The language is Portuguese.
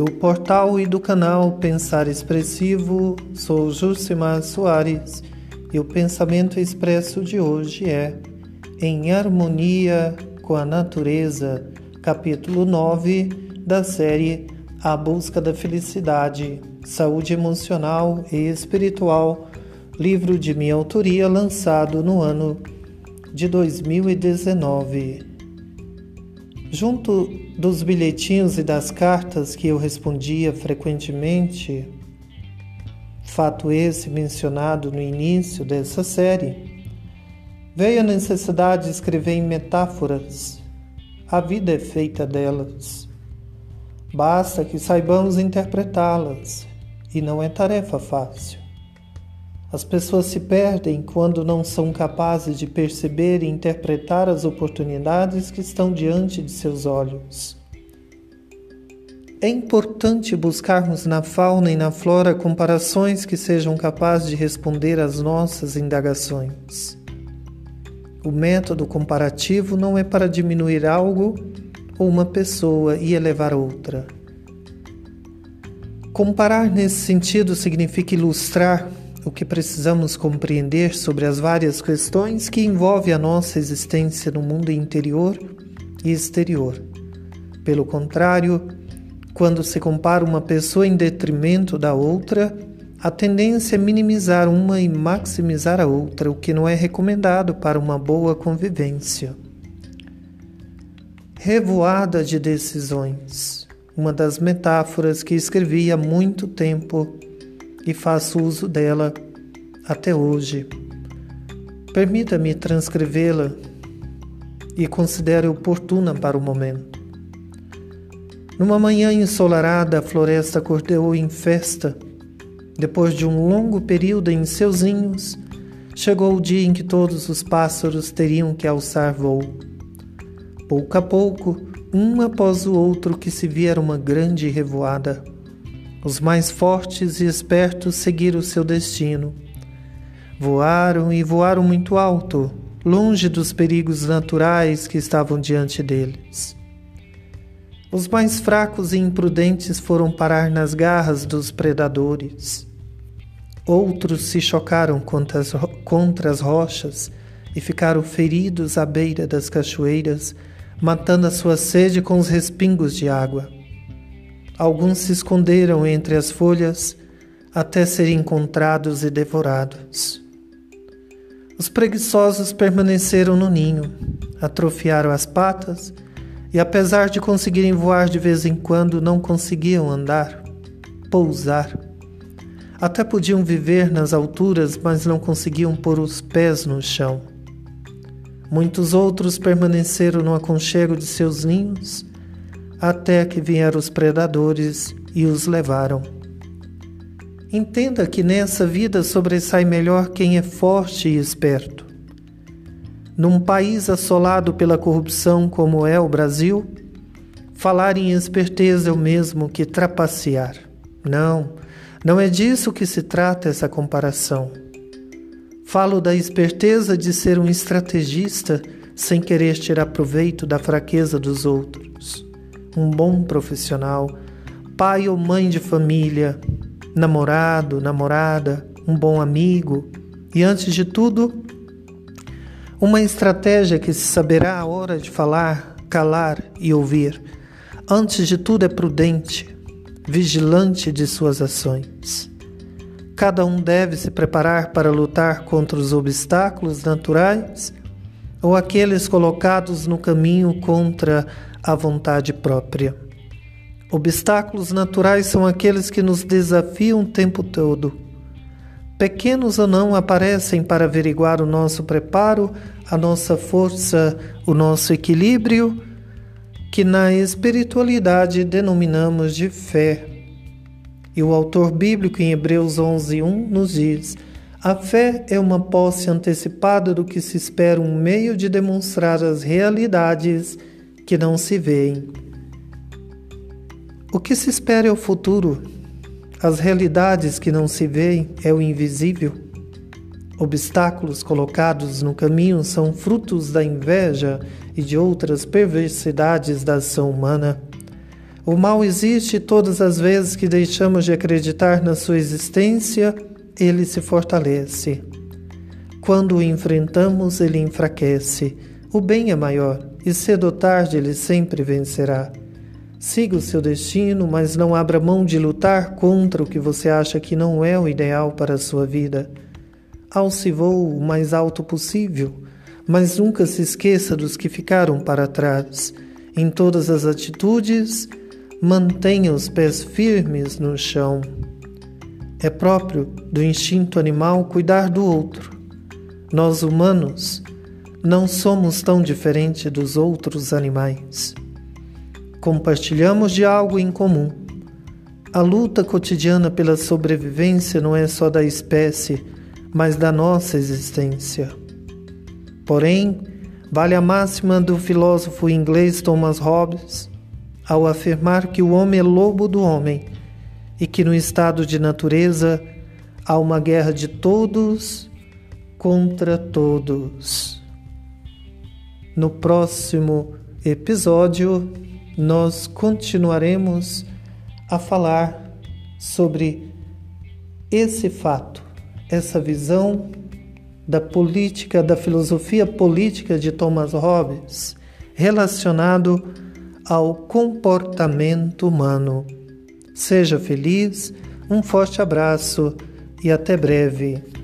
do portal e do canal Pensar Expressivo, sou Jusimar Soares e o pensamento expresso de hoje é Em Harmonia com a Natureza, capítulo 9 da série A Busca da Felicidade, Saúde Emocional e Espiritual, livro de minha autoria lançado no ano de 2019. Junto dos bilhetinhos e das cartas que eu respondia frequentemente, fato esse mencionado no início dessa série, veio a necessidade de escrever em metáforas. A vida é feita delas. Basta que saibamos interpretá-las, e não é tarefa fácil. As pessoas se perdem quando não são capazes de perceber e interpretar as oportunidades que estão diante de seus olhos. É importante buscarmos na fauna e na flora comparações que sejam capazes de responder às nossas indagações. O método comparativo não é para diminuir algo ou uma pessoa e elevar outra. Comparar nesse sentido significa ilustrar o que precisamos compreender sobre as várias questões que envolvem a nossa existência no mundo interior e exterior. Pelo contrário, quando se compara uma pessoa em detrimento da outra, a tendência é minimizar uma e maximizar a outra, o que não é recomendado para uma boa convivência. Revoada de decisões, uma das metáforas que escrevi há muito tempo e faço uso dela até hoje. Permita-me transcrevê-la e considere oportuna para o momento. Numa manhã ensolarada, a floresta acordou em festa. Depois de um longo período em seus ninhos, chegou o dia em que todos os pássaros teriam que alçar voo. Pouco a pouco, um após o outro, que se via uma grande revoada. Os mais fortes e espertos seguiram seu destino. Voaram e voaram muito alto, longe dos perigos naturais que estavam diante deles. Os mais fracos e imprudentes foram parar nas garras dos predadores. Outros se chocaram contra as, contra as rochas e ficaram feridos à beira das cachoeiras, matando a sua sede com os respingos de água. Alguns se esconderam entre as folhas até serem encontrados e devorados. Os preguiçosos permaneceram no ninho, atrofiaram as patas e, apesar de conseguirem voar de vez em quando, não conseguiam andar, pousar. Até podiam viver nas alturas, mas não conseguiam pôr os pés no chão. Muitos outros permaneceram no aconchego de seus ninhos até que vieram os predadores e os levaram. Entenda que nessa vida sobressai melhor quem é forte e esperto. Num país assolado pela corrupção como é o Brasil, falar em esperteza é o mesmo que trapacear. Não, não é disso que se trata essa comparação. Falo da esperteza de ser um estrategista sem querer tirar proveito da fraqueza dos outros um bom profissional, pai ou mãe de família, namorado, namorada, um bom amigo e, antes de tudo, uma estratégia que se saberá a hora de falar, calar e ouvir. Antes de tudo, é prudente, vigilante de suas ações. Cada um deve se preparar para lutar contra os obstáculos naturais ou aqueles colocados no caminho contra a vontade própria. Obstáculos naturais são aqueles que nos desafiam o tempo todo. Pequenos ou não aparecem para averiguar o nosso preparo, a nossa força, o nosso equilíbrio, que na espiritualidade denominamos de fé. E o autor bíblico em Hebreus 11:1 nos diz: a fé é uma posse antecipada do que se espera, um meio de demonstrar as realidades que não se veem. O que se espera é o futuro. As realidades que não se veem é o invisível. Obstáculos colocados no caminho são frutos da inveja e de outras perversidades da ação humana. O mal existe todas as vezes que deixamos de acreditar na sua existência, ele se fortalece. Quando o enfrentamos, ele enfraquece. O bem é maior e cedo ou tarde ele sempre vencerá. Siga o seu destino, mas não abra mão de lutar contra o que você acha que não é o ideal para a sua vida. Alce voo o mais alto possível, mas nunca se esqueça dos que ficaram para trás. Em todas as atitudes, mantenha os pés firmes no chão. É próprio do instinto animal cuidar do outro. Nós humanos não somos tão diferentes dos outros animais. Compartilhamos de algo em comum. A luta cotidiana pela sobrevivência não é só da espécie, mas da nossa existência. Porém, vale a máxima do filósofo inglês Thomas Hobbes ao afirmar que o homem é lobo do homem e que no estado de natureza há uma guerra de todos contra todos. No próximo episódio, nós continuaremos a falar sobre esse fato essa visão da política, da filosofia política de Thomas Hobbes relacionado ao comportamento humano. Seja feliz, um forte abraço e até breve.